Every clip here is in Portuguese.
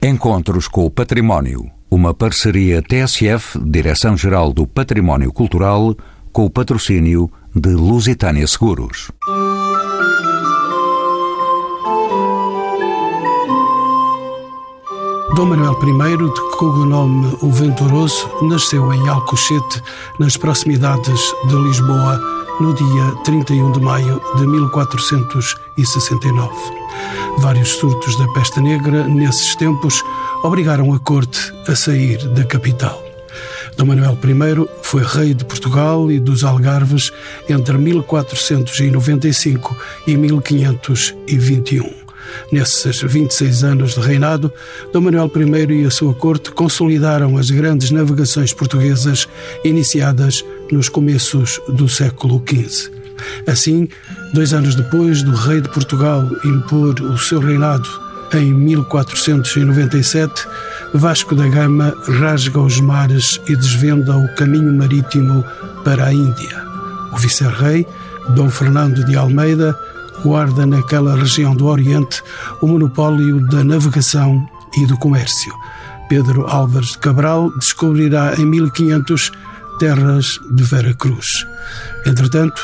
Encontros com o Património. Uma parceria TSF, Direção-Geral do Património Cultural, com o patrocínio de Lusitânia Seguros. Dom Manuel I, de cognome O Venturoso, nasceu em Alcochete, nas proximidades de Lisboa, no dia 31 de maio de 1469. Vários surtos da peste negra, nesses tempos, obrigaram a corte a sair da capital. Dom Manuel I foi rei de Portugal e dos Algarves entre 1495 e 1521. Nesses 26 anos de reinado, Dom Manuel I e a sua corte consolidaram as grandes navegações portuguesas iniciadas nos começos do século XV. Assim, dois anos depois do rei de Portugal impor o seu reinado em 1497, Vasco da Gama rasga os mares e desvenda o caminho marítimo para a Índia. O vice-rei, Dom Fernando de Almeida, guarda naquela região do Oriente o monopólio da navegação e do comércio. Pedro Álvares de Cabral descobrirá em 1500 terras de Vera Cruz. Entretanto,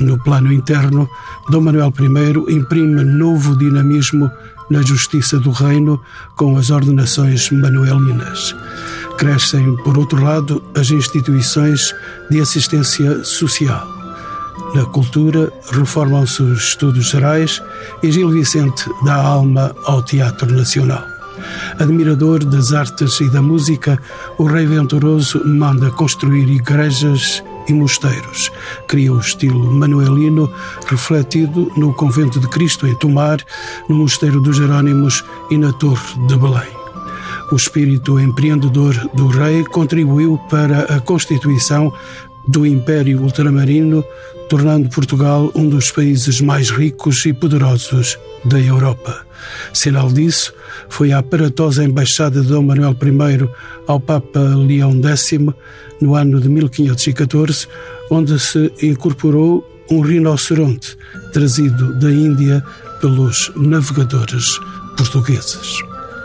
no plano interno, Dom Manuel I imprime novo dinamismo na justiça do reino com as ordenações manuelinas. Crescem, por outro lado, as instituições de assistência social. Na cultura, reformam-se os estudos gerais e Gil Vicente dá alma ao Teatro Nacional. Admirador das artes e da música, o rei venturoso manda construir igrejas e mosteiros. Cria o estilo manuelino, refletido no Convento de Cristo em Tomar, no Mosteiro dos Jerônimos e na Torre de Belém. O espírito empreendedor do rei contribuiu para a constituição do Império Ultramarino, tornando Portugal um dos países mais ricos e poderosos da Europa. Sinal disso foi a aparatosa embaixada de Dom Manuel I ao Papa Leão X no ano de 1514, onde se incorporou um rinoceronte trazido da Índia pelos navegadores portugueses.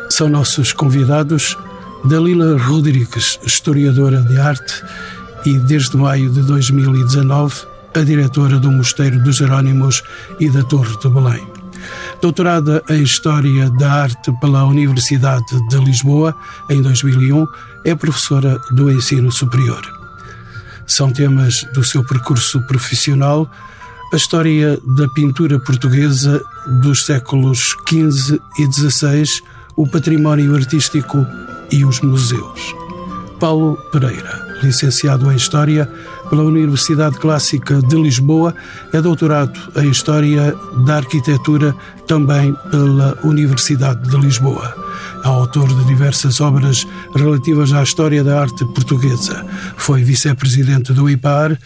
São nossos convidados Dalila Rodrigues, historiadora de arte e, desde maio de 2019, a diretora do Mosteiro dos Jerónimos e da Torre de Belém. Doutorada em História da Arte pela Universidade de Lisboa, em 2001, é professora do ensino superior. São temas do seu percurso profissional a história da pintura portuguesa dos séculos XV e XVI, o património artístico e os museus. Paulo Pereira licenciado em História pela Universidade Clássica de Lisboa, é doutorado em História da Arquitetura também pela Universidade de Lisboa. É autor de diversas obras relativas à história da arte portuguesa. Foi vice-presidente do IPAR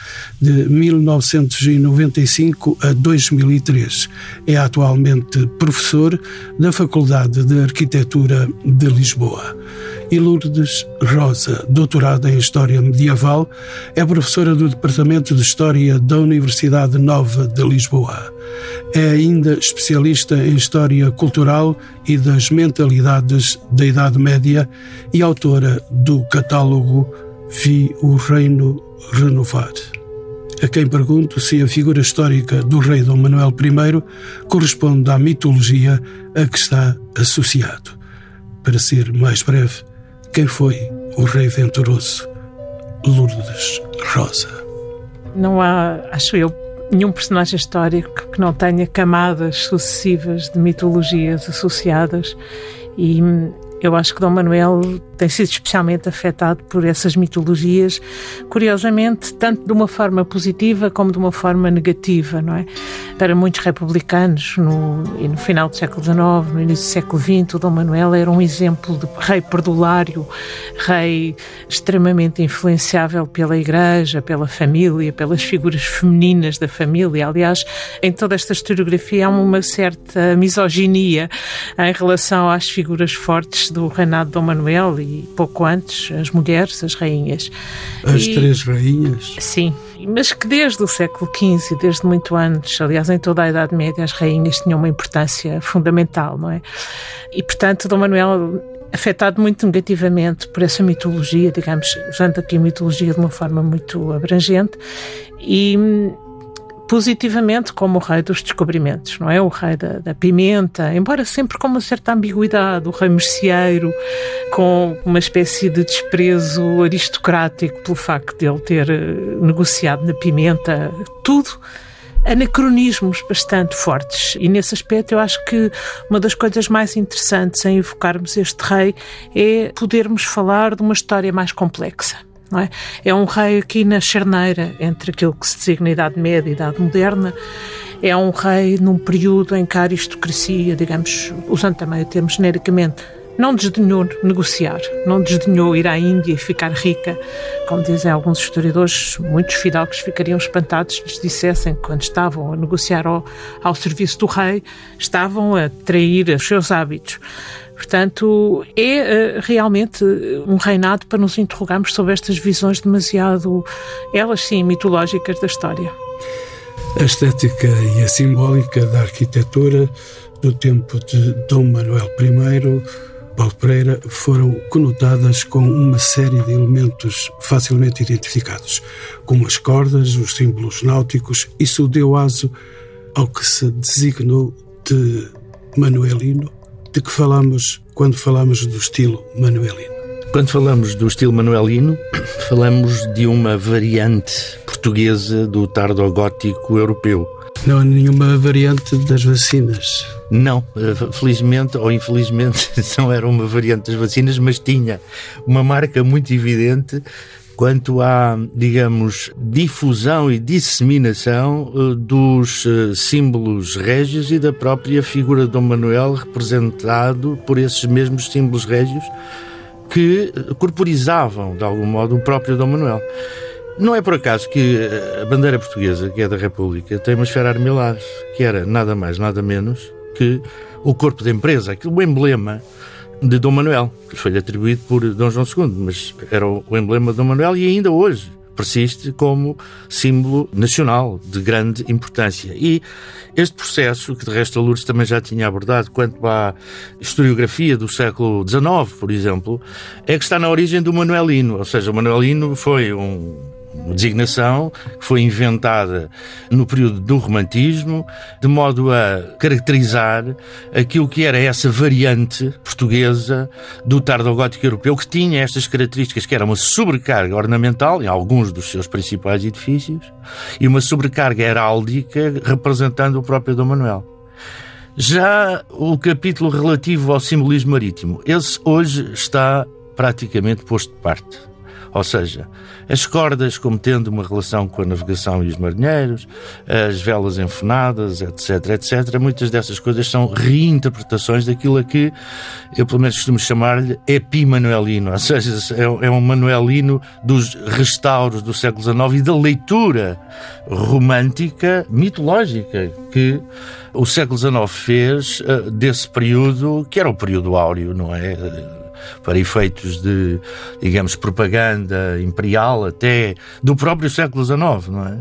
de 1995 a 2003. É atualmente professor da Faculdade de Arquitetura de Lisboa e Lourdes Rosa, doutorada em História Medieval, é professora do Departamento de História da Universidade Nova de Lisboa. É ainda especialista em História Cultural e das Mentalidades da Idade Média e autora do catálogo Vi o Reino Renovar a quem pergunto se a figura histórica do rei Dom Manuel I corresponde à mitologia a que está associado. Para ser mais breve, quem foi o rei venturoso Lourdes Rosa? Não há, acho eu, nenhum personagem histórico que não tenha camadas sucessivas de mitologias associadas e eu acho que Dom Manuel tem sido especialmente afetado por essas mitologias, curiosamente, tanto de uma forma positiva como de uma forma negativa, não é? Para muitos republicanos, no, e no final do século XIX, no início do século XX, o Dom Manuel era um exemplo de rei perdulário, rei extremamente influenciável pela Igreja, pela família, pelas figuras femininas da família. Aliás, em toda esta historiografia há uma certa misoginia em relação às figuras fortes do reinado de Dom Manuel e pouco antes as mulheres, as rainhas. As e, três rainhas? Sim, mas que desde o século XV, desde muito antes, aliás, em toda a Idade Média, as rainhas tinham uma importância fundamental, não é? E, portanto, Dom Manuel afetado muito negativamente por essa mitologia, digamos, usando aqui a mitologia de uma forma muito abrangente, e positivamente como o rei dos descobrimentos, não é? O rei da, da, pimenta, embora sempre com uma certa ambiguidade, o rei merceeiro, com uma espécie de desprezo aristocrático pelo facto de ele ter eh, negociado na pimenta, tudo anacronismos bastante fortes. E nesse aspecto eu acho que uma das coisas mais interessantes em evocarmos este rei é podermos falar de uma história mais complexa. É? é? um rei aqui na charneira entre aquilo que se designa Idade Média e Idade Moderna. É um rei num período em que a aristocracia, digamos, usando também o termo genericamente, não desdenhou negociar, não desdenhou ir à Índia e ficar rica. Como dizem alguns historiadores, muitos fidalgos ficariam espantados se lhes dissessem que quando estavam a negociar ao, ao serviço do rei, estavam a trair os seus hábitos. Portanto, é uh, realmente um reinado para nos interrogarmos sobre estas visões demasiado, elas sim, mitológicas da história. A estética e a simbólica da arquitetura do tempo de Dom Manuel I, Paulo Pereira, foram conotadas com uma série de elementos facilmente identificados, como as cordas, os símbolos náuticos. Isso deu aso ao que se designou de Manuelino, de que falamos quando falamos do estilo manuelino? Quando falamos do estilo manuelino, falamos de uma variante portuguesa do tardogótico europeu. Não há nenhuma variante das vacinas? Não, eh, felizmente ou infelizmente não era uma variante das vacinas, mas tinha uma marca muito evidente quanto à, digamos, difusão e disseminação uh, dos uh, símbolos régios e da própria figura de Dom Manuel, representado por esses mesmos símbolos régios que corporizavam, de algum modo, o próprio Dom Manuel. Não é por acaso que a bandeira portuguesa, que é da República, tem uma esfera armilar, que era nada mais, nada menos que o corpo da empresa, o emblema de Dom Manuel, que foi-lhe atribuído por Dom João II, mas era o emblema de Dom Manuel e ainda hoje persiste como símbolo nacional de grande importância. E este processo, que de resto a Lourdes também já tinha abordado quanto à historiografia do século XIX, por exemplo, é que está na origem do Manuelino, ou seja, o Manuelino foi um designação que foi inventada no período do romantismo, de modo a caracterizar aquilo que era essa variante portuguesa do tardogótico europeu, que tinha estas características, que era uma sobrecarga ornamental em alguns dos seus principais edifícios e uma sobrecarga heráldica representando o próprio Dom Manuel. Já o capítulo relativo ao simbolismo marítimo, esse hoje está praticamente posto de parte. Ou seja, as cordas como tendo uma relação com a navegação e os marinheiros, as velas enfunadas, etc, etc. Muitas dessas coisas são reinterpretações daquilo a que eu pelo menos costumo chamar-lhe epimanuelino, ou seja, é, é um manuelino dos restauros do século XIX e da leitura romântica, mitológica, que o século XIX fez uh, desse período, que era o período áureo, não é? Para efeitos de, digamos, propaganda imperial até do próprio século XIX, não é?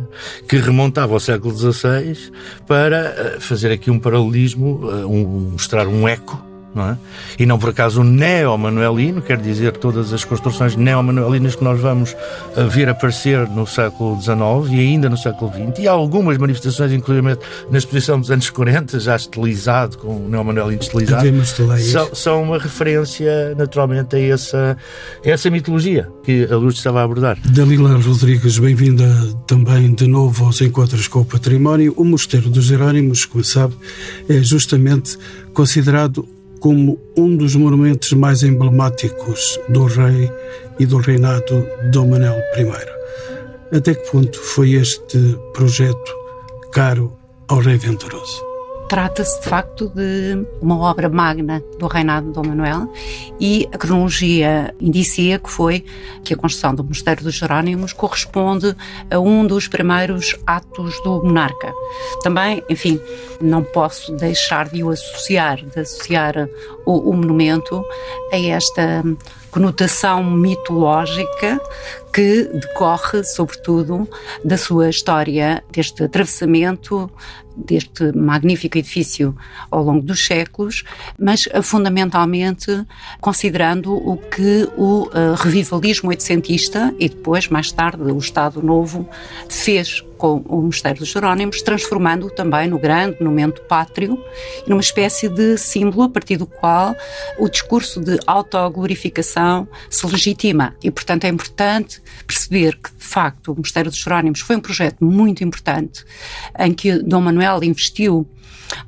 Que remontava ao século XVI para eh, fazer aqui um paralelismo, eh, um, mostrar um eco não é? E não por acaso o neo-manuelino, quer dizer todas as construções neo-manuelinas que nós vamos uh, ver aparecer no século XIX e ainda no século XX, e há algumas manifestações, inclusive na exposição dos anos 40, já estilizado, com o neo-manuelino estilizado, são, são, uma referência naturalmente a essa, a essa mitologia que a Luz estava a abordar. Dalila Rodrigues, bem-vinda também de novo aos Encontros com o Património. O Mosteiro dos Jerónimos, como sabe, é justamente considerado como um dos monumentos mais emblemáticos do rei e do reinado de Dom Manuel I. Até que ponto foi este projeto caro ao rei venturoso? Trata-se, de facto, de uma obra magna do reinado de Dom Manuel e a cronologia indicia que foi que a construção do Mosteiro dos Jerónimos corresponde a um dos primeiros atos do monarca. Também, enfim, não posso deixar de o associar, de associar o, o monumento a esta conotação mitológica que decorre, sobretudo, da sua história, deste atravessamento deste magnífico edifício ao longo dos séculos, mas eh, fundamentalmente considerando o que o uh, revivalismo oitocentista e depois, mais tarde, o Estado Novo fez com o Mosteiro dos Jerónimos, transformando-o também no grande monumento pátrio, numa espécie de símbolo a partir do qual o discurso de autoglorificação se legitima. E, portanto, é importante perceber que, de facto, o Mosteiro dos Jerónimos foi um projeto muito importante em que Dom Manuel investiu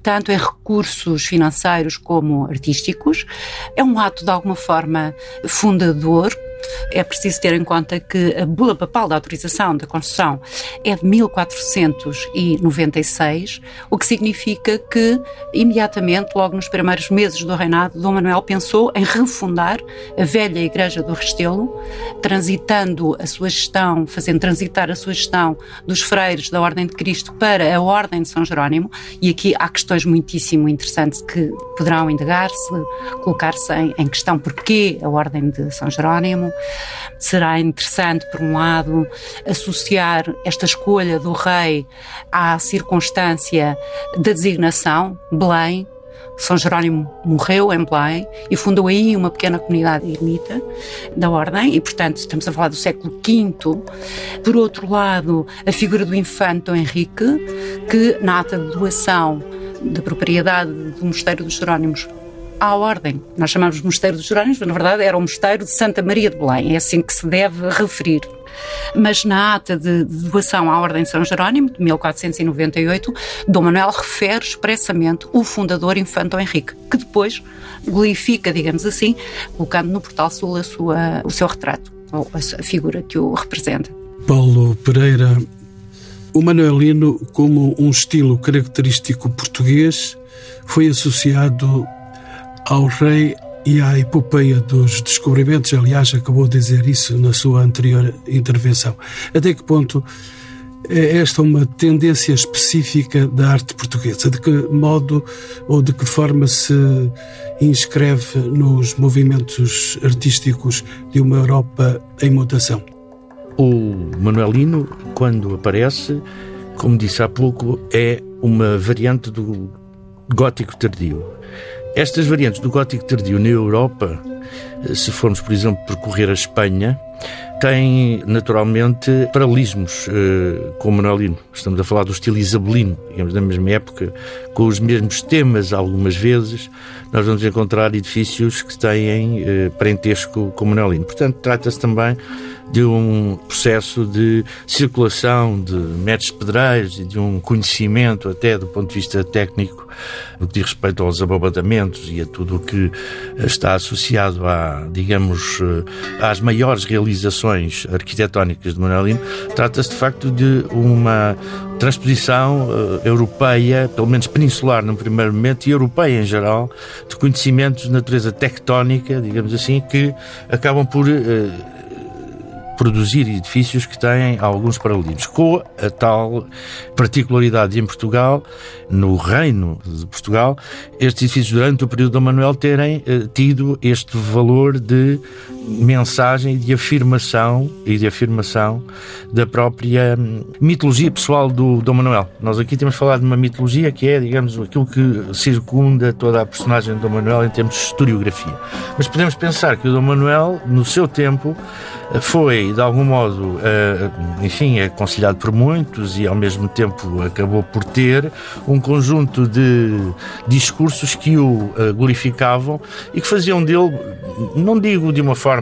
tanto em recursos financeiros como artísticos. É um ato, de alguma forma, fundador, é preciso ter em conta que a bula papal da autorização da construção é de 1496, o que significa que, imediatamente, logo nos primeiros meses do reinado, Dom Manuel pensou em refundar a velha Igreja do Restelo, transitando a sua gestão, fazendo transitar a sua gestão dos freiros da Ordem de Cristo para a Ordem de São Jerónimo, e aqui há questões muitíssimo interessantes que poderão indagar-se, colocar-se em, em questão. Porquê a Ordem de São Jerónimo, Será interessante, por um lado, associar esta escolha do rei à circunstância da designação, Belém, são Jerónimo morreu em Belém e fundou aí uma pequena comunidade ermita da Ordem, e portanto estamos a falar do século V. Por outro lado, a figura do infante Henrique, que na ata de doação da propriedade do Mosteiro dos Jerónimos à ordem. Nós chamamos Mosteiro dos Jerónimos, mas na verdade era o Mosteiro de Santa Maria de Belém, é assim que se deve referir. Mas na ata de, doação à Ordem de São Jerónimo, de 1498, Dom Manuel refere expressamente o fundador Infanto Henrique, que depois glorifica, digamos assim, colocando no Portal Sul a sua, o seu retrato, ou a figura que o representa. Paulo Pereira, o manuelino, como um estilo característico português, foi associado ao rei e à epopeia dos descobrimentos. Aliás, acabou de dizer isso na sua anterior intervenção. Até que ponto é esta uma tendência específica da arte portuguesa? De que modo ou de que forma se inscreve nos movimentos artísticos de uma Europa em mutação? O Manuelino, quando aparece, como disse há pouco, é uma variante do gótico tardio. Estas variantes do gótico tardio na Europa, se formos, por exemplo, percorrer a Espanha, têm naturalmente paralelismos eh, com o Manuelino. Estamos a falar do estilo isabelino, digamos, da mesma época, com os mesmos temas, algumas vezes. Nós vamos encontrar edifícios que têm eh, parentesco com o Manuelino. Portanto, trata-se também de um processo de circulação de métodos pedreiros e de um conhecimento, até do ponto de vista técnico, no que diz respeito aos abobadamentos e a tudo o que está associado a, digamos, eh, às maiores realizações arquitetónicas de Manuelino, trata-se de facto de uma transposição uh, europeia, pelo menos peninsular no primeiro momento, e europeia em geral, de conhecimentos de natureza tectónica, digamos assim, que acabam por produzir edifícios que têm alguns paralelismos, com a tal particularidade em Portugal, no Reino de Portugal, estes edifícios durante o período do Manuel terem eh, tido este valor de mensagem de afirmação e de afirmação da própria hum, mitologia pessoal do Dom Manuel. Nós aqui temos falado de uma mitologia que é, digamos, aquilo que circunda toda a personagem do Dom Manuel em termos de historiografia. Mas podemos pensar que o Dom Manuel, no seu tempo, foi, de algum modo, eh, enfim, aconselhado por muitos e, ao mesmo tempo, acabou por ter um conjunto de discursos que o eh, glorificavam e que faziam dele, não digo de uma forma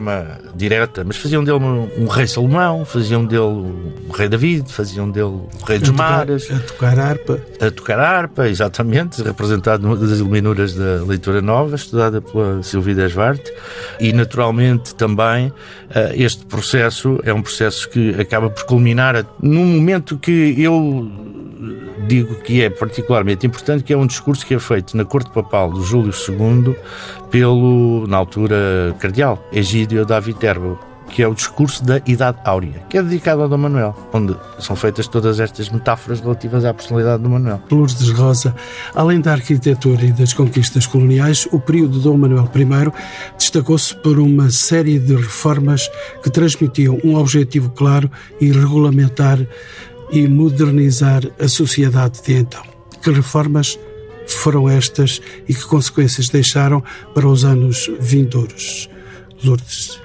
direta, mas faziam dele um, rei Salomão, faziam dele um rei David, faziam dele o rei dos a tocar, mares. A tocar harpa. A tocar harpa, exatamente, representado numa das iluminuras da leitura nova, estudada pela Silvia Desvarte, e naturalmente também eh, este processo é um processo que acaba por culminar num momento que eu digo que é particularmente importante, que é um discurso que é feito na corte papal do Júlio II pelo, na altura, cardeal, Egídio da Viterbo. que é o discurso da Idade Áurea, que é dedicado ao Dom Manuel, onde são feitas todas estas metáforas relativas à personalidade do Manuel. Lourdes Rosa, além da arquitetura e das conquistas coloniais, o período de Dom Manuel I destacou-se por uma série de reformas que transmitiam um objetivo claro e regulamentar e modernizar a sociedade de então. Que reformas foram estas e que consequências deixaram para os anos vindouros? Lourdes.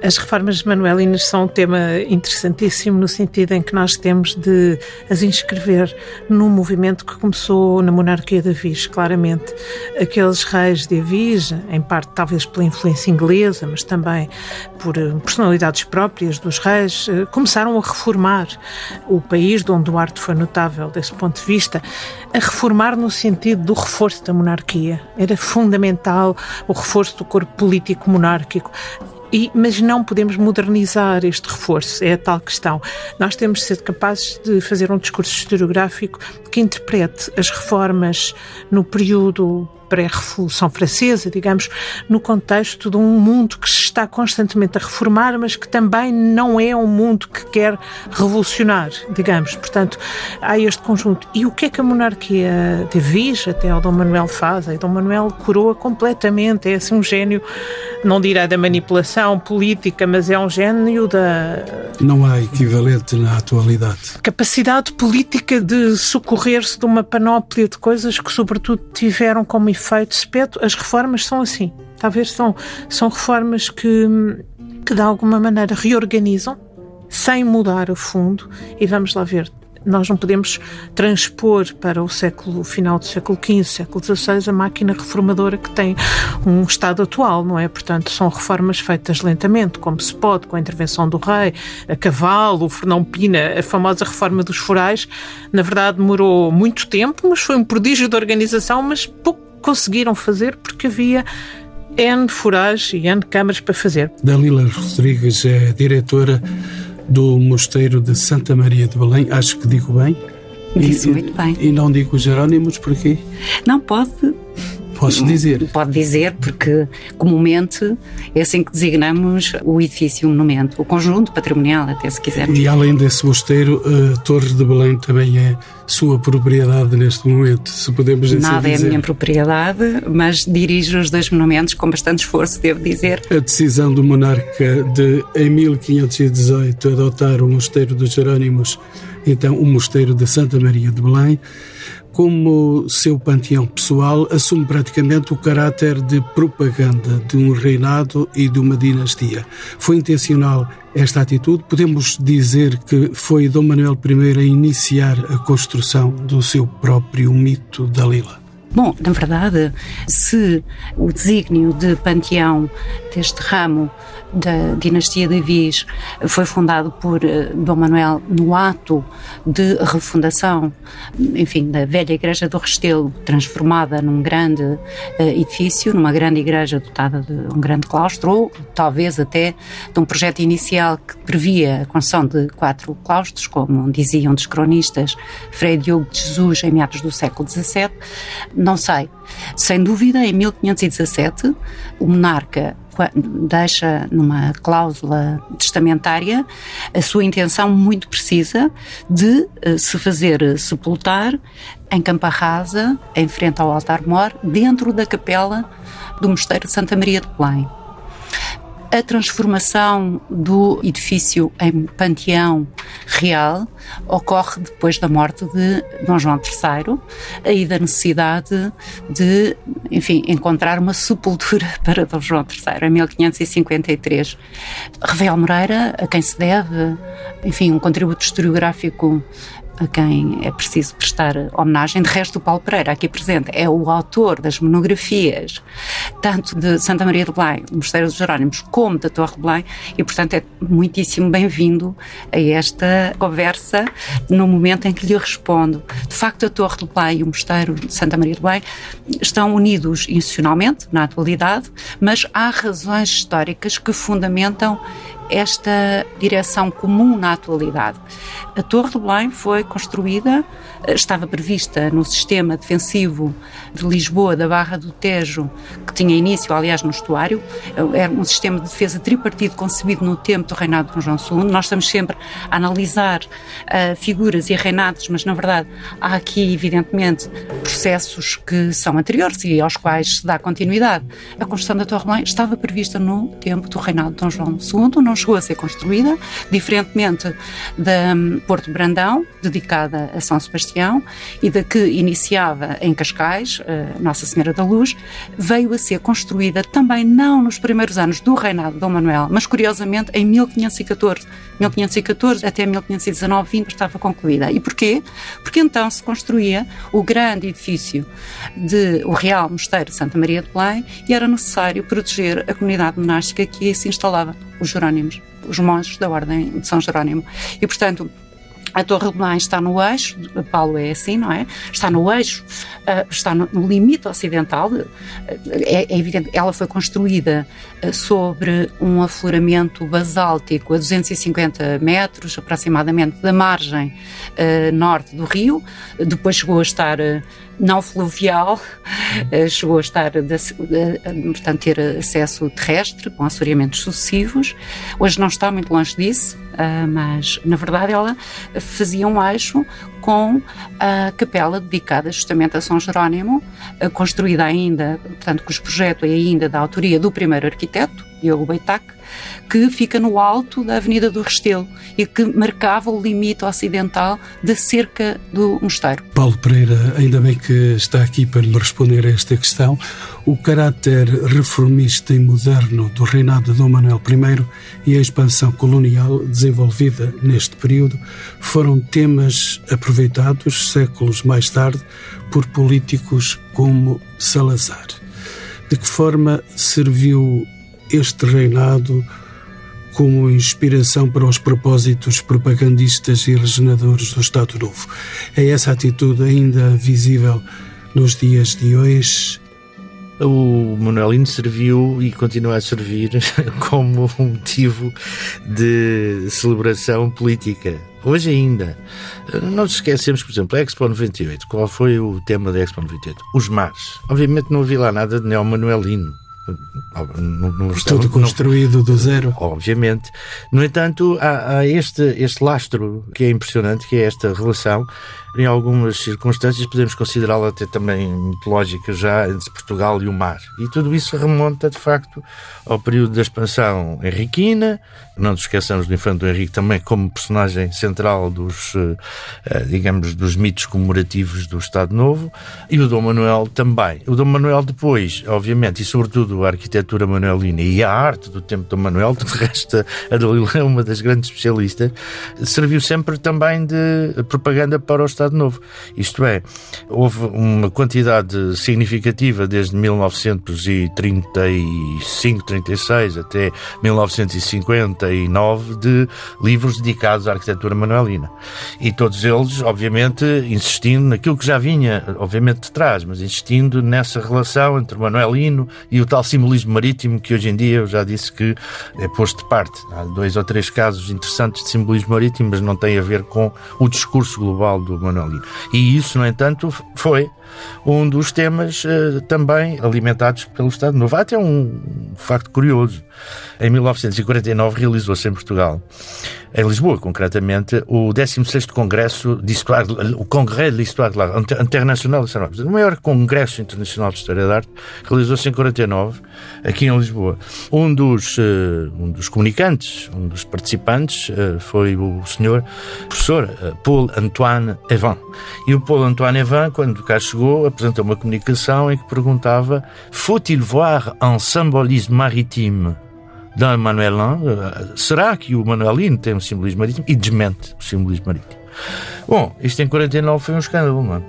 As reformas manuelinas são um tema interessantíssimo no sentido em que nós temos de as inscrever num movimento que começou na monarquia de Avis, claramente. Aqueles reis de Avis, em parte talvez pela influência inglesa, mas também por eh, personalidades próprias dos reis, eh, começaram a reformar o país, Dom Duarte foi notável desse ponto de vista, a reformar no sentido do reforço da monarquia. Era fundamental o reforço do corpo político monárquico e, mas não podemos modernizar este reforço, é a tal questão. Nós temos de ser capazes de fazer um discurso historiográfico que interprete as reformas no período pré-revolução francesa, digamos, no contexto de um mundo que se está constantemente a reformar, mas que também não é um mundo que quer revolucionar, digamos. Portanto, há este conjunto. E o que é que a monarquia de Viz, até o Dom Manuel faz? O Dom Manuel coroa completamente, é assim um gênio, não dirá da manipulação política, mas é um gênio da... Não há equivalente na atualidade. Capacidade política de socorrer-se de uma panóplia de coisas que, sobretudo, tiveram como efeito espeto. As reformas são assim. Talvez são, são reformas que, que, de alguma maneira, reorganizam sem mudar a fundo. E vamos lá ver. Nós não podemos transpor para o século final do século XV, século XVI, a máquina reformadora que tem um estado atual, não é? Portanto, são reformas feitas lentamente, como se pode, com a intervenção do rei, a cavalo, o Fernão Pina, a famosa reforma dos forais. Na verdade, demorou muito tempo, mas foi um prodígio de organização, mas pouco conseguiram fazer porque havia N forais e N câmaras para fazer. Dalila Rodrigues é diretora do Mosteiro de Santa Maria de Belém, acho que digo bem. Disse muito bem. E não digo Jerónimos, porquê? Não, pode Posso dizer? Pode dizer, porque comumente é assim que designamos o edifício, o monumento, o conjunto patrimonial, até se quisermos. E além desse mosteiro, a Torre de Belém também é sua propriedade neste momento, se podemos assim Nada dizer. é minha propriedade, mas dirijo os dois monumentos com bastante esforço, devo dizer. A decisão do monarca de, em 1518, adotar o Mosteiro dos Jerónimos, então o Mosteiro de Santa Maria de Belém, como seu panteão pessoal, assume praticamente o caráter de propaganda de um reinado e de uma dinastia. Foi intencional esta atitude? Podemos dizer que foi Dom Manuel I a iniciar a construção do seu próprio mito da Lila? Bom, na verdade, se o desígnio de panteão deste ramo da dinastia de Viz foi fundado por eh, Dom Manuel no ato de refundação, enfim, da velha igreja do Restelo, transformada num grande uh, edifício, numa grande igreja dotada de um grande claustro, ou talvez até de um projeto inicial que previa a construção de quatro claustros, como diziam os cronistas Frei Diogo de Jesus em meados do século XVII, não sei. Sem dúvida, em 1517, o monarca deixa numa cláusula testamentária a sua intenção muito precisa de eh, se fazer sepultar em Campa Rasa, em frente ao altar-mor, dentro da capela do Mosteiro de Santa Maria de Belém. A transformação do edifício em panteão real ocorre depois da morte de Dom João III, aí da necessidade de, enfim, encontrar uma sepultura para Dom João III, em 1553. Ravel Moreira, a quem se deve, enfim, um contributo historiográfico a quem é preciso prestar homenagem. De resto, o Paulo Pereira, aqui presente, é o autor das monografias, tanto de Santa Maria de Belém, do Mosteiro dos Jerónimos, como da Torre de Belém, e, portanto, é muitíssimo bem-vindo a esta conversa no momento em que lhe respondo. De facto, a Torre de Belém e o Mosteiro de Santa Maria de Belém estão unidos institucionalmente, na atualidade, mas há razões históricas que fundamentam esta direção comum na atualidade. A Torre de Belém foi construída, estava prevista no sistema defensivo de Lisboa, da Barra do Tejo, que tinha início, aliás, no estuário. Eh, era um sistema de defesa tripartido concebido no tempo do reinado de João II. Nós estamos sempre a analisar uh, figuras e reinados, mas na verdade há aqui, evidentemente, processos que são anteriores e aos quais se dá continuidade. A construção da Torre Belém estava prevista no tempo do reinado de Dom João II, não chegou a ser construída, diferentemente da um, Porto Brandão, dedicada a São Sebastião, e da que iniciava em Cascais, uh, Nossa Senhora da Luz, veio a ser construída também não nos primeiros anos do reinado de Dom Manuel, mas curiosamente em 1514. 1514 até 1519, 20 estava concluída. E porquê? Porque então se construía o grande edifício de o Real Mosteiro de Santa Maria de Belém e era necessário proteger a comunidade monástica que aí se instalava, os Jerónimos, os monges da Ordem de São Jerónimo. E, portanto, a Torre de Belém está no eixo, Paulo é assim, não é? Está no eixo, uh, está no, limite ocidental. Uh, é, é, evidente, ela foi construída uh, sobre um afloramento basáltico a 250 metros, aproximadamente, da margem norte do rio. Depois chegou a estar não fluvial, chegou a estar, de, portanto, ter acesso terrestre, com assoreamentos sucessivos. Hoje não está muito longe disso, mas na verdade ela fazia um eixo com a capela dedicada justamente a São Jerónimo, construída ainda, portanto, cujo projeto é ainda da autoria do primeiro arquiteto, Diogo Beitac, que fica no alto da Avenida do Restelo e que marcava o limite ocidental da cerca do mosteiro. Paulo Pereira, ainda bem que está aqui para me responder a esta questão. O caráter reformista e moderno do reinado de Dom Manuel I e a expansão colonial desenvolvida neste período foram temas aproveitados séculos mais tarde por políticos como Salazar. De que forma serviu este reinado como inspiração para os propósitos propagandistas e regeneradores do Estado Novo. É essa atitude ainda visível nos dias de hoje? O Manuelino serviu e continua a servir como um motivo de celebração política. Hoje ainda. Não nos esquecemos, por exemplo, a Expo 98. Qual foi o tema da Expo 98? Os mares. Obviamente não havia lá nada de neo-manuelino não, não Tudo construído do zero. Obviamente. No entanto, há, há, este, este lastro que é impressionante, que é esta relação. Em algumas circunstâncias podemos considerá-la até também mitológica já entre Portugal e o mar. E tudo isso remonta, de facto, ao período da expansão henriquina. Não nos esqueçamos do Infante Henrique também como personagem central dos, eh, eh, digamos, dos mitos comemorativos do Estado Novo. E o Dom Manuel também. O Dom Manuel depois, obviamente, e sobretudo a arquitetura manuelina e a arte do tempo do Manuel, de resto a Dalila é uma das grandes especialistas, serviu sempre também de propaganda para o Estado Novo. Isto é, houve uma quantidade significativa desde 1935, 36 até 1959 de livros dedicados à arquitetura manuelina. E todos eles, obviamente, insistindo naquilo que já vinha, obviamente, de trás, mas insistindo nessa relação entre o manuelino e o tal simbolismo marítimo que hoje em dia eu já disse que é posto de parte. Há dois ou três casos interessantes de simbolismo marítimo, mas não tem a ver com o discurso global do E isso, no entanto, foi um dos temas uh, também alimentados pelo Estado Novo. Há até um facto curioso. Em 1949 realizou-se em Portugal, em Lisboa concretamente, o 16º Congresso de Histoire, o Congrès de l'Histoire Internacional de Arte. O maior congresso internacional de História da Arte realizou-se em 49, aqui em Lisboa. Um dos, uh, um dos comunicantes, um dos participantes uh, foi o senhor professor Paul Antoine Evan. E o Paul Antoine Evan, quando cá chegou, chegou, apresentou uma comunicação em que perguntava Faut-il voir un symbolisme maritime dans Manuelin? Será que o Manuelino tem um simbolismo marítimo? E desmente o simbolismo marítimo. Bom, isto em 49 foi um escândalo, mano.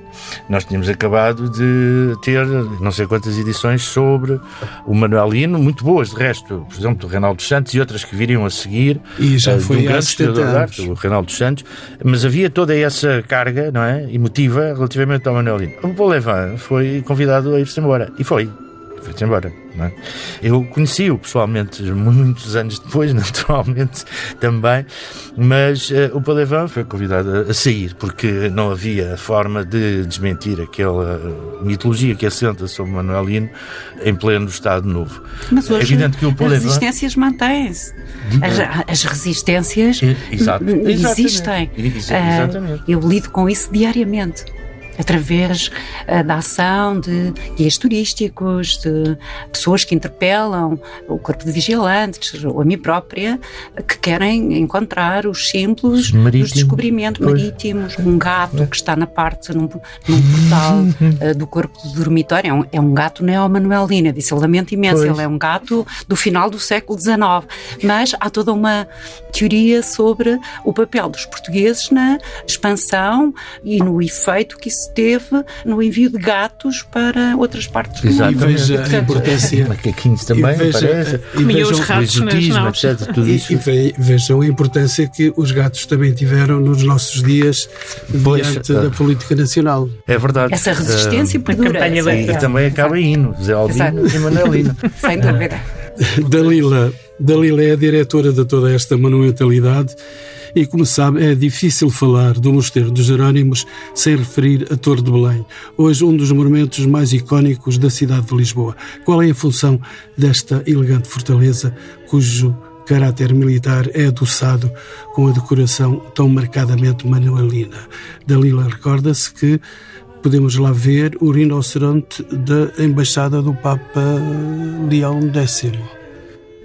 Nós tínhamos acabado de ter não sei quantas edições sobre o Manuelino, muito boas, de resto, por exemplo, do Reinaldo Santos e outras que viriam a seguir. E já uh, foi um grande historiador de arte, o Reinaldo Santos. Mas havia toda essa carga, não é? Emotiva relativamente ao Manuelino. O Levan foi convidado a ir-se embora. E foi. Foi-se embora. É? Eu conheci-o pessoalmente muitos anos depois, naturalmente, também, mas uh, o Palevan foi convidado a, a, sair, porque não havia forma de desmentir aquela mitologia que assenta sobre Manuelino em pleno Estado Novo. Mas hoje é evidente que o Palevan... as resistências mantêm-se. As, as, resistências Exato. existem. Exatamente. Uh, eu lido com isso diariamente através uh, da ação de guias turísticos, de pessoas que interpelam o corpo de vigilantes ou a mim própria, que querem encontrar os símbolos Marítimo. dos descobrimentos pois. marítimos. Um gato que está na parte, num, num portal uh, do corpo do dormitório, é um, é um gato neo-manuelino, disse lamento imenso, pois. ele é um gato do final do século XIX, mas há toda uma teoria sobre o papel dos portugueses na expansão e no efeito que isso teve no envio de gatos para outras partes do mundo. E veja a importância. Macaquinhos também, e veja, e vejam, os ratos exotismo, etc. Tudo isso. E, vejam a importância que os gatos também tiveram nos nossos dias pois, diante uh, da política nacional. É verdade. Essa resistência uh, perdura. E, e também acaba em hino, Zé Albino e Manuelino. Sem dúvida. Dalila, Dalila é a diretora de toda esta monumentalidade e, como sabe, é difícil falar do Mosteiro dos Jerónimos sem referir a Torre de Belém, hoje um dos monumentos mais icónicos da cidade de Lisboa. Qual é a função desta elegante fortaleza, cujo caráter militar é adoçado com a decoração tão marcadamente manuelina? Dalila recorda-se que podemos lá ver o rinoceronte da Embaixada do Papa Leão X.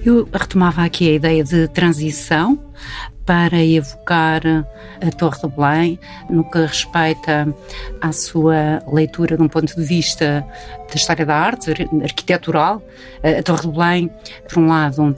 Eu retomava aqui a ideia de transição para evocar a Torre de Belém no que respeita à sua leitura de um ponto de vista da história da arte, arquitetural. A Torre de Belém, por um lado,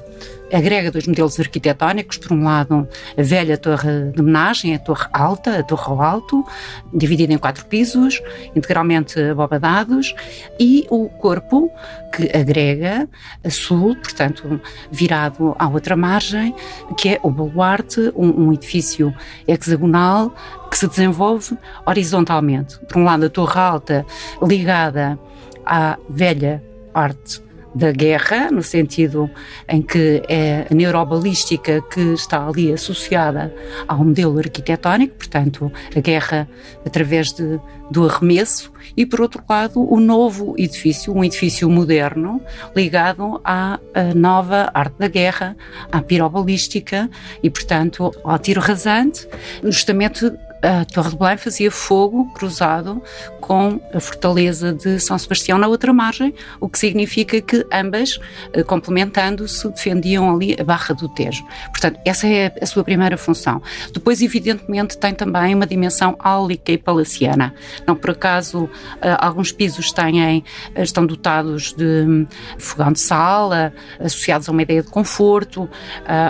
agrega dois modelos arquitetónicos, por um lado a velha torre de homenagem, a torre alta, a torre ao alto, dividida em quatro pisos, integralmente abobadados, e o corpo que agrega a sul, portanto virado à outra margem, que é o baluarte, um, um edifício hexagonal que se desenvolve horizontalmente. Por um lado a torre alta ligada à velha arte da guerra, no sentido em que é a neurobalística que está ali associada ao modelo arquitetónico, portanto, a guerra através de, do arremesso, e por outro lado, o novo edifício, um edifício moderno, ligado à nova arte da guerra, à pirobalística e, portanto, ao tiro rasante, justamente a Torre de Belém fazia fogo cruzado com a fortaleza de São Sebastião na outra margem, o que significa que ambas, eh, complementando-se, defendiam ali a Barra do Tejo. Portanto, essa é a sua primeira função. Depois, evidentemente, tem também uma dimensão áulica e palaciana. Não por acaso, eh, alguns pisos têm, eh, estão dotados de fogão de sala, associados a uma ideia de conforto,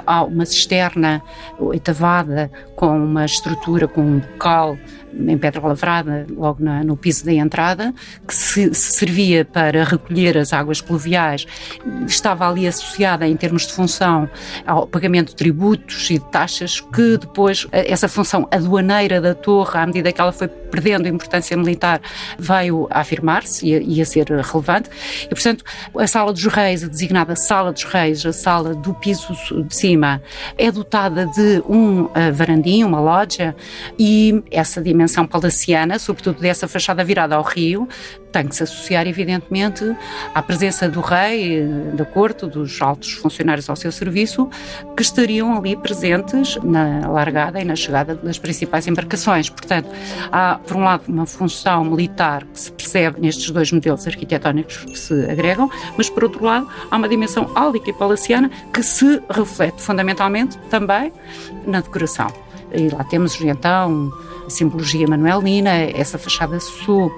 há uma cisterna oitavada com uma estrutura, com um bocal em pedra lavrada, logo na, no piso da entrada, que se, se, servia para recolher as águas pluviais, estava ali associada em termos de função ao pagamento de tributos e de taxas, que depois eh, essa função aduaneira da torre, à medida que ela foi perdendo importância militar, veio a afirmar-se e, e, a ser relevante. E, portanto, a Sala dos Reis, a designada Sala dos Reis, a sala do piso de cima, é dotada de um uh, varandinho, uma loja, e essa dimensão palaciana, sobretudo dessa fachada virada ao rio, tem que se associar, evidentemente, à presença do rei, da corte, dos altos funcionários ao seu serviço, que estariam ali presentes na largada e na chegada das principais embarcações. Portanto, há, por um lado, uma função militar que se percebe nestes dois modelos arquitetónicos que se agregam, mas, por outro lado, há uma dimensão áulica e palaciana que se reflete fundamentalmente também na decoração. E lá temos então simbologia manuelina, essa fachada sul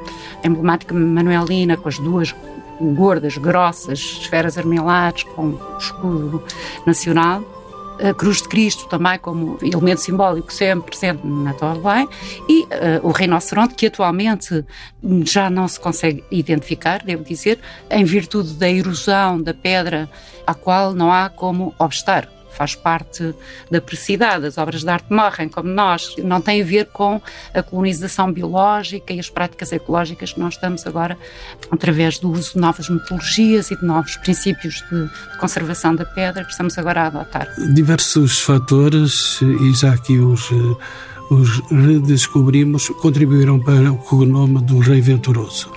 emblemática manuelina com as duas gordas, grossas esferas armilares com o escudo nacional. A Cruz de Cristo também como elemento simbólico sempre presente na Torre Bem e uh, o rinoceronte que atualmente já não se consegue identificar, devo dizer, em virtude da erosão da pedra à qual não há como obstar faz parte da pericidade. As obras de arte morrem, como nós. Não tem a ver com a colonização biológica e as práticas ecológicas que nós estamos agora, através do uso de novas metodologias e de novos princípios de, de conservação da pedra, que estamos agora a adotar. Diversos fatores, e já aqui os os redescobrimos, contribuíram para o cognome do Rei Venturoso.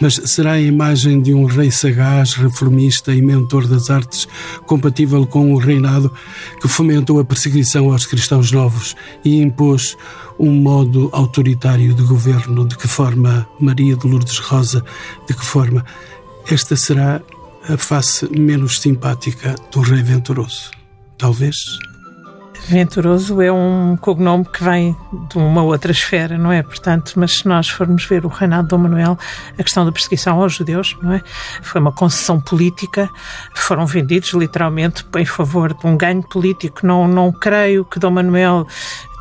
Mas será a imagem de um rei sagaz, reformista e mentor das artes compatível com o reinado que fomentou a perseguição aos cristãos novos e impôs um modo autoritário de governo? De que forma Maria de Lourdes Rosa? De que forma? Esta será a face menos simpática do Rei Venturoso. Talvez. Venturoso é um cognome que vem de uma outra esfera, não é? Portanto, mas se nós formos ver o reinado de Dom Manuel, a questão da perseguição aos judeus, não é? Foi uma concessão política, foram vendidos literalmente em favor de um ganho político. Não, não creio que Dom Manuel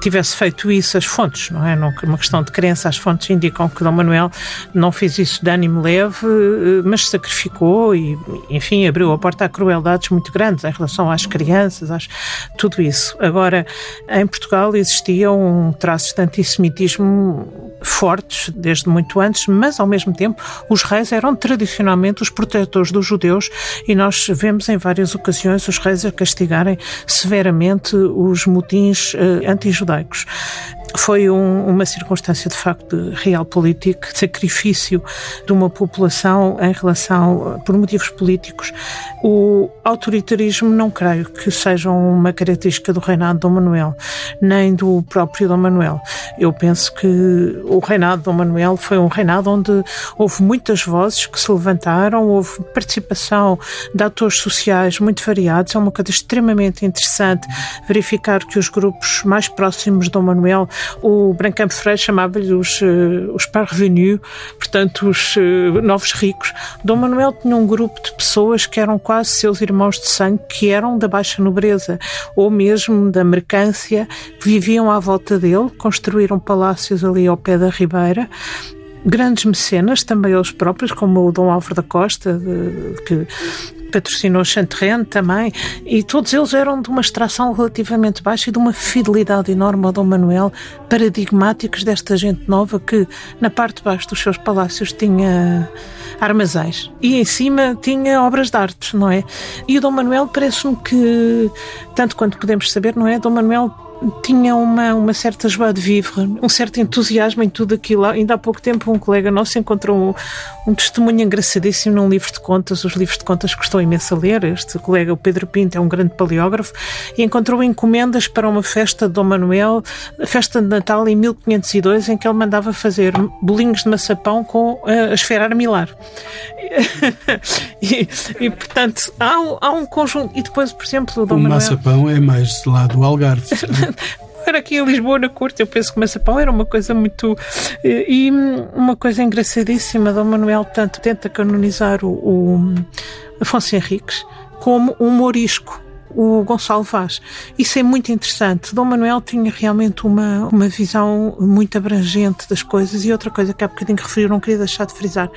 tivesse feito isso as fontes, não é? Não, uma questão de crença, as fontes indicam que Dom Manuel não fez isso de ânimo leve, eh, mas sacrificou e, enfim, abriu a porta a crueldades muito grandes em relação às crianças, às, tudo isso. Agora, em Portugal existiam traços de antissemitismo fortes desde muito antes, mas ao mesmo tempo os reis eram tradicionalmente os protetores dos judeus e nós vemos em várias ocasiões os reis a castigarem severamente os motins uh, anti-judaicos. Foi um, uma circunstância de facto de realpolitik, de sacrifício de uma população em relação, por motivos políticos. O autoritarismo não creio que seja uma característica do reinado de Dom Manuel, nem do próprio Dom Manuel. Eu penso que o reinado de Dom Manuel foi um reinado onde houve muitas vozes que se levantaram, houve participação de atores sociais muito variados. É uma coisa extremamente interessante verificar que os grupos mais próximos de Dom Manuel o Brancamp Freire chamava-lhe os, uh, os parvenus, portanto, os uh, novos ricos. Dom Manuel tinha um grupo de pessoas que eram quase seus irmãos de sangue, que eram da baixa nobreza, ou mesmo da mercância, que viviam à volta dele, construíram palácios ali ao pé da Ribeira, grandes mecenas, também eles próprios, como o Dom Álvaro da Costa, de, que patrocinou Chanterrene também, e todos eles eram de uma extração relativamente baixa e de uma fidelidade enorme ao Dom Manuel, paradigmáticos desta gente nova que na parte de baixo dos seus palácios tinha armazéns e em cima tinha obras de arte, não é? E o Dom Manuel parece-me que, tanto quanto podemos saber, não é? Dom Manuel tinha uma, uma certa joie de vivre, um certo entusiasmo em tudo aquilo. Ainda há pouco tempo um colega nosso encontrou um, um testemunho engraçadíssimo num livro de contas, os livros de contas custou imenso a ler. Este colega, o Pedro Pinto, é um grande paleógrafo e encontrou encomendas para uma festa de Dom Manuel, a festa de Natal em 1502, em que ele mandava fazer bolinhos de maçapão com a esfera armilar. e, e, portanto, há um, há um conjunto. E depois, por exemplo, o Dom o Manuel. maçapão é mais lá do Algarve. era aqui em Lisboa, na corte, eu penso que Maçapão era uma coisa muito. E uma coisa engraçadíssima, Dom Manuel tanto tenta canonizar o, o Afonso Henriques como um morisco o Gonçalo Vaz. Isso é muito interessante. Dom Manuel tinha realmente uma, uma visão muito abrangente das coisas e outra coisa que há bocadinho referiu, não queria deixar de frisar.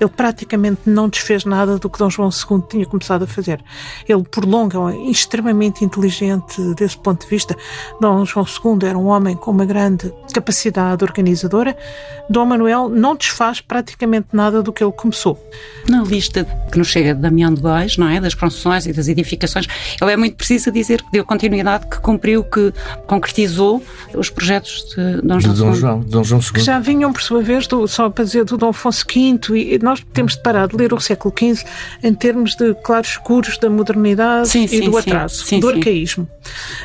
Ele praticamente não desfez nada do que Dom João II tinha começado a fazer. Ele, por longo, é extremamente inteligente desse ponto de vista. Dom João II era um homem com uma grande capacidade organizadora. Dom Manuel não desfaz praticamente nada do que ele começou. Na lista que nos chega de Damião de Góis, não é? Das construções e das edificações, ele é muito preciso dizer que deu continuidade, que cumpriu, que concretizou os projetos de Dom João, de Dom João, Dom João II. Que já vinham, por sua vez, do, só para dizer, do Dom Afonso V e nós temos de parar de ler o século XV em termos de claros escuros da modernidade sim, e sim, do atraso, sim, do arcaísmo.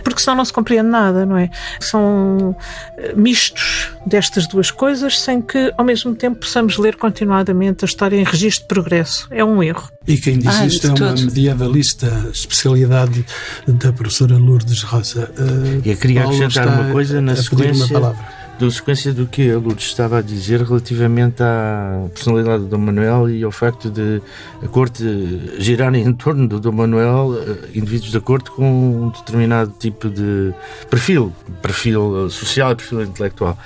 Porque senão não se compreende nada, não é? São eh, mistos destas duas coisas sem que, ao mesmo tempo, possamos ler continuadamente a história em registro de progresso. É um erro. E quem diz Ah, isto é uma medievalista, especialidade da professora Lourdes Rosa. Uh, Eu queria Paulo acrescentar está uma coisa na sequência. Uma palavra. Da sequência do que a Lourdes estava a dizer relativamente à personalidade do Dom Manuel e ao facto de a corte girar em torno do Dom Manuel eh, indivíduos da corte com um determinado tipo de perfil, perfil social e perfil intelectual.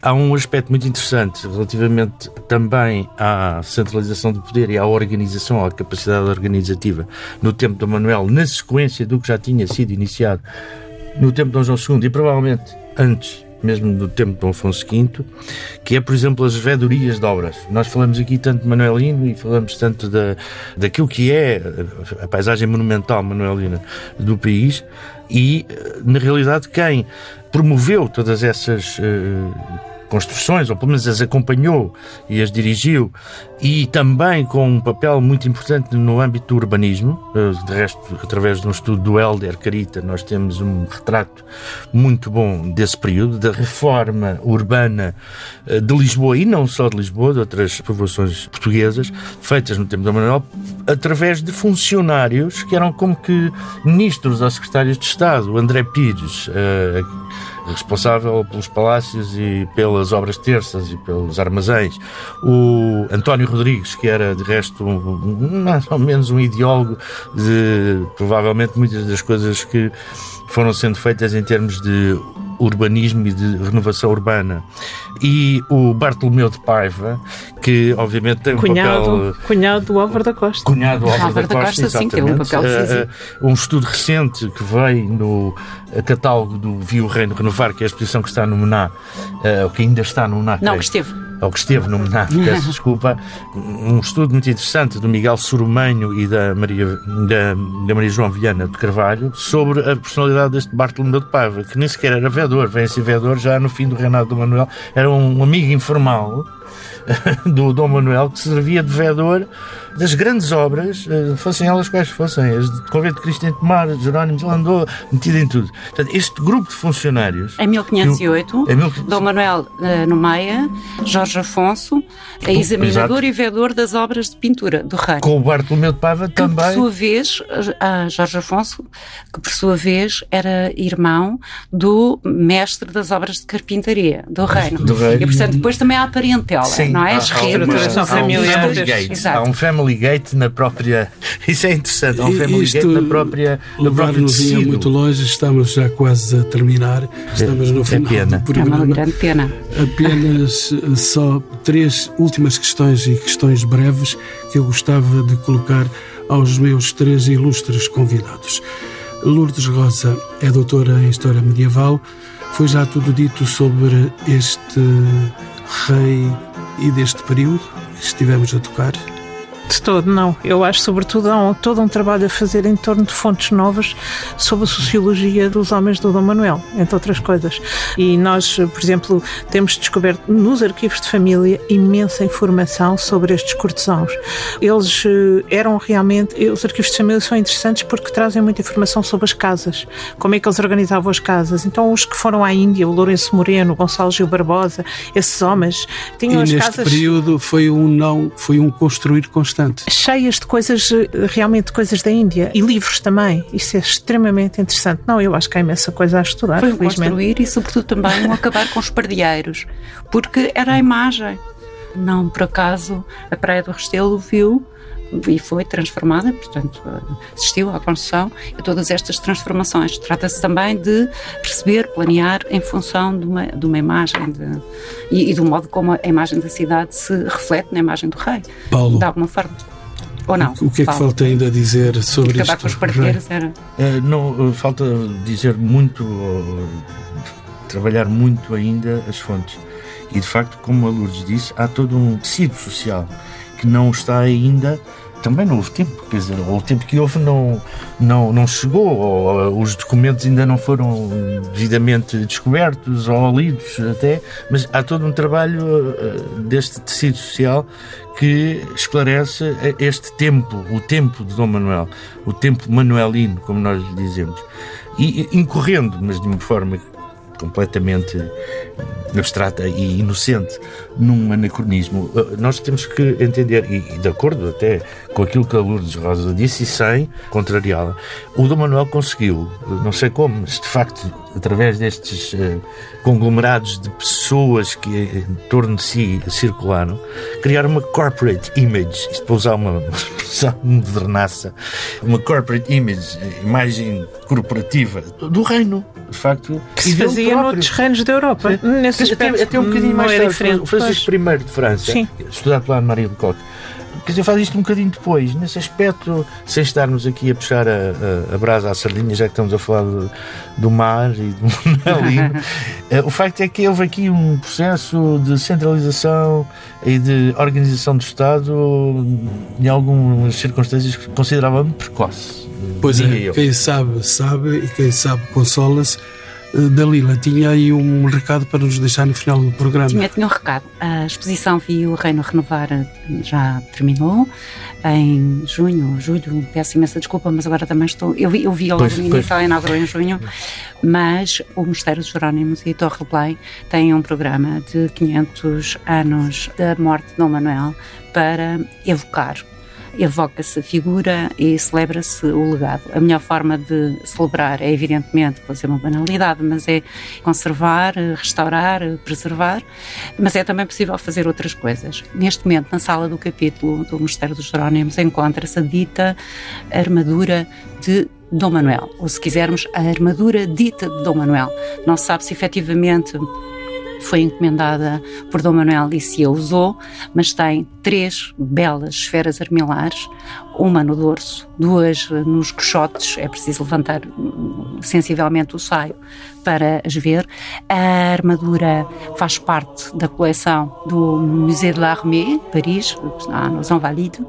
Há um aspecto muito interessante relativamente também à centralização do poder e à organização, à capacidade organizativa no tempo do Manuel, na sequência do que já tinha sido iniciado no tempo de Dom João II e provavelmente antes mesmo do tempo de Dom Afonso V, que é, por exemplo, as vedorias de obras. Nós falamos aqui tanto de Manuelino e falamos tanto da, daquilo que é a paisagem monumental manuelina do país e, na realidade, quem promoveu todas essas uh, construções, ou pelo menos as acompanhou e as dirigiu, e também com um papel muito importante no âmbito do urbanismo. Eh, de resto, através de um estudo do Helder Carita, nós temos um retrato muito bom desse período, da reforma urbana eh, de Lisboa, e não só de Lisboa, de outras povoações portuguesas, feitas no tempo do Manuel, através de funcionários que eram como que ministros ou secretários de Estado. O André Pires, eh, responsável pelos palácios e pelas obras terças e pelos armazéns. O António Rodrigues, que era de resto um, mais ou menos um ideólogo de provavelmente muitas das coisas que foram sendo feitas em termos de urbanismo e de renovação urbana. E o Bartolomeu de Paiva, que obviamente tem um cunhado, papel. Cunhado do Álvaro da Costa. Cunhado do Álvaro Álvaro da da Costa, Costa, sim, teve um papel decisivo. Uh, uh, um estudo recente que veio no catálogo do Viu o Reino Renovar, que é a exposição que está no Mená, uh, ou que ainda está no Mená. Não, que esteve. Ou que esteve no Mená, peço desculpa, um estudo muito interessante do Miguel Sorumanho e da Maria, da, da Maria João Vilhana de Carvalho sobre a personalidade deste Bartolomeu de Paiva, que nem sequer era vereador, vem ser vereador já no fim do reinado do Manuel, era um amigo informal do Dom Manuel que servia de vereador das grandes obras, eh, fossem elas quais fossem, as de Convento de Cristo em Tomar, Jerónimo de Landô, metido em tudo. Portanto, este grupo de funcionários. Em 1508, Em mil- Dom Manuel eh, no Meia, Jorge Afonso, é examinador e vedor das obras de pintura do rei. Com o Bartolomeu de Paiva Que, por também. sua vez, a Jorge Afonso, que por sua vez era irmão do mestre das obras de carpintaria do reino. Do reino. E, portanto, depois também há a parentela, Sim, não é? há- As há uma- há um familiares. family gate. Exato. Há um family gate na própria. Isso é interessante. Há um family isto gate na própria. No próprio Levar-nos ia muito longe, estamos já quase a terminar, estamos no é final pena. do É uma programa. grande pena. Apenas eh, só três últimas questões e questões breves que eu gostava de colocar aos meus três ilustres convidados. Lourdes Rosa é doutora em História Medieval. Foi já tudo dito sobre este rei e deste período estivemos a tocar? De todo, não. Eu acho, sobretudo, há um- todo um trabalho a fazer em torno de fontes novas sobre a sociologia dos homens do Dom Manuel, entre outras coisas. E nós, por exemplo, temos descoberto nos arquivos de família imensa informação sobre estes cortesãos. Eles eh, eram realmente. Os arquivos de família são interessantes porque trazem muita informação sobre as casas, como é que eles organizavam as casas. Então, os que foram à Índia, o Lourenço Moreno, o Gonçalo Gil Barbosa, esses homens, E tinham as neste casas período foi um não, foi um construir constante. Cheias de coisas, eh, realmente coisas da Índia e livros também. Isso é extremamente interessante. Não, eu acho que há imensa coisa a estudar, Foi um felizmente. construir e, sobretudo, também um acabar com os pardilheiros, porque era a imagem. Não por acaso a Praia do Restelo viu e foi transformada, portanto, assistiu à construção a todas estas transformações. Trata-se também de perceber, planear em função de uma, de uma imagem de- e, e do modo como a imagem da cidade se reflete na imagem do rei, Paulo, de alguma forma. Ou não? o que é que Paulo? falta ainda dizer sobre Acabar isto? com os era. Eh, não, eh, falta dizer muito, ou, trabalhar muito ainda as fontes. E de facto, como a Lourdes disse, há todo um tecido social que não está ainda. Também não houve tempo, quer dizer, o tempo que houve não, não, não chegou, ou, os documentos ainda não foram devidamente descobertos ou lidos até, mas há todo um trabalho eh, deste tecido social que esclarece eh, este tempo, o tempo de Dom Manuel, o tempo manuelino, como nós lhe dizemos. E incorrendo, mas de uma forma completamente abstrata e inocente num anacronismo. Uh, nós temos que entender, e, de acordo até com aquilo que a Lourdes Rosa disse, e sem contrariá-la, o Dom Manuel conseguiu, não sei como, mas de facto, através destes uh, conglomerados de pessoas que em torno de si circularam, criar uma corporate image, isto para usar uma expressão modernaça, uma corporate image, imagem corporativa do reino de facto. Que se fazia noutros reinos da Europa. Nesse aspecto, até, até um bocadinho mais tarde. O Francisco I de França, Sim. estudado pela Maria de Coque, quer dizer, faz isto um bocadinho depois, nesse aspecto, sem estarmos aqui a puxar a, a, a brasa à sardinha, já que estamos a falar do, do mar e do Monalino. Eh, o facto é que houve aqui um processo de centralização e de organização do Estado em algumas circunstâncias consideravelmente precoce. Pois é, eu. quem sabe, sabe e quem sabe consola-se. Eh, Dalila, tinha aí um recado para nos deixar no final do programa. Tinha, tinha um recado. A exposição Vi o Reino Renovar eh, já terminou em junho, julho, peço imensa desculpa, mas agora também estou. Eu vi, eu vi logo no início, ela inaugurou em junho, mas o Mosteiro dos Jerónimos e Torre Play têm um programa de 500 anos da morte de Dom Manuel para evocar evoca-se a figura e celebra-se o legado. A melhor forma de celebrar é, evidentemente, ser uma banalidade, mas é conservar, restaurar, preservar, mas é também possível fazer outras coisas. Neste momento, na sala do capítulo do Mosteiro dos Jerónimos, encontra-se a dita armadura de Dom Manuel, ou se quisermos, a armadura dita de Dom Manuel. Não se sabe se efetivamente foi encomendada por Dom Manuel e se a usou, mas tem três belas esferas armilares, uma no dorso, duas nos coxotes, é preciso levantar sensivelmente o saio para as ver. A armadura faz parte da coleção do Musée de l'Armée, Paris, nos Invalides,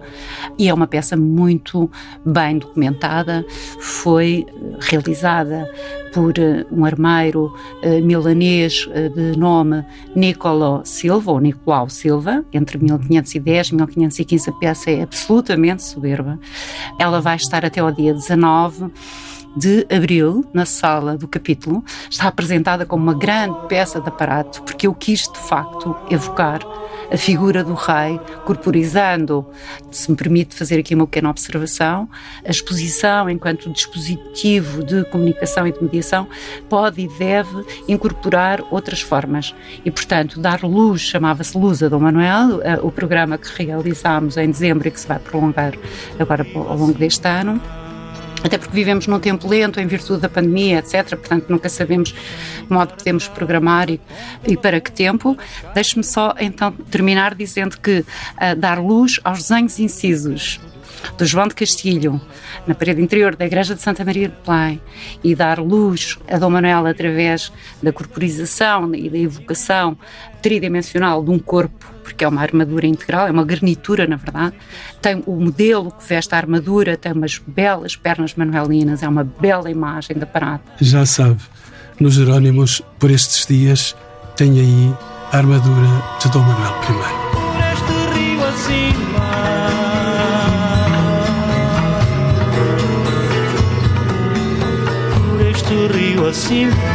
e é uma peça muito bem documentada, foi realizada por eh, um armeiro uh, milanês de nome Nicolò Silva, ou Nicolau Silva, entre 1510 e 1515 a peça é absolutamente soberba. Ela vai estar até ao dia 19 de abril, na sala do capítulo, está apresentada como uma grande peça de aparato, porque eu quis de facto evocar a figura do rei, corporizando, se me permite fazer aqui uma pequena observação, a exposição enquanto dispositivo de comunicação e de mediação pode e deve incorporar outras formas. E, portanto, dar luz, chamava-se Luz a Dom Manuel, o programa que realizámos em dezembro e que se vai prolongar agora ao longo deste ano até porque vivemos num tempo lento em virtude da pandemia, etc. Portanto, nunca sabemos de modo que podemos programar e, e para que tempo. Deixe-me só então terminar dizendo que uh, dar luz aos desenhos incisos do João de Castilho na parede interior da Igreja de Santa Maria de Pelém e dar luz a Dom Manuel através da corporização e da evocação tridimensional de um corpo, porque é uma armadura integral, é uma garnitura, na verdade. Tem o modelo que veste a armadura, tem umas belas pernas manuelinas, é uma bela imagem da parada. Já sabe, nos Jerónimos, por estes dias, tem aí a armadura de Dom Manuel I. Por este rio acima do rio acima.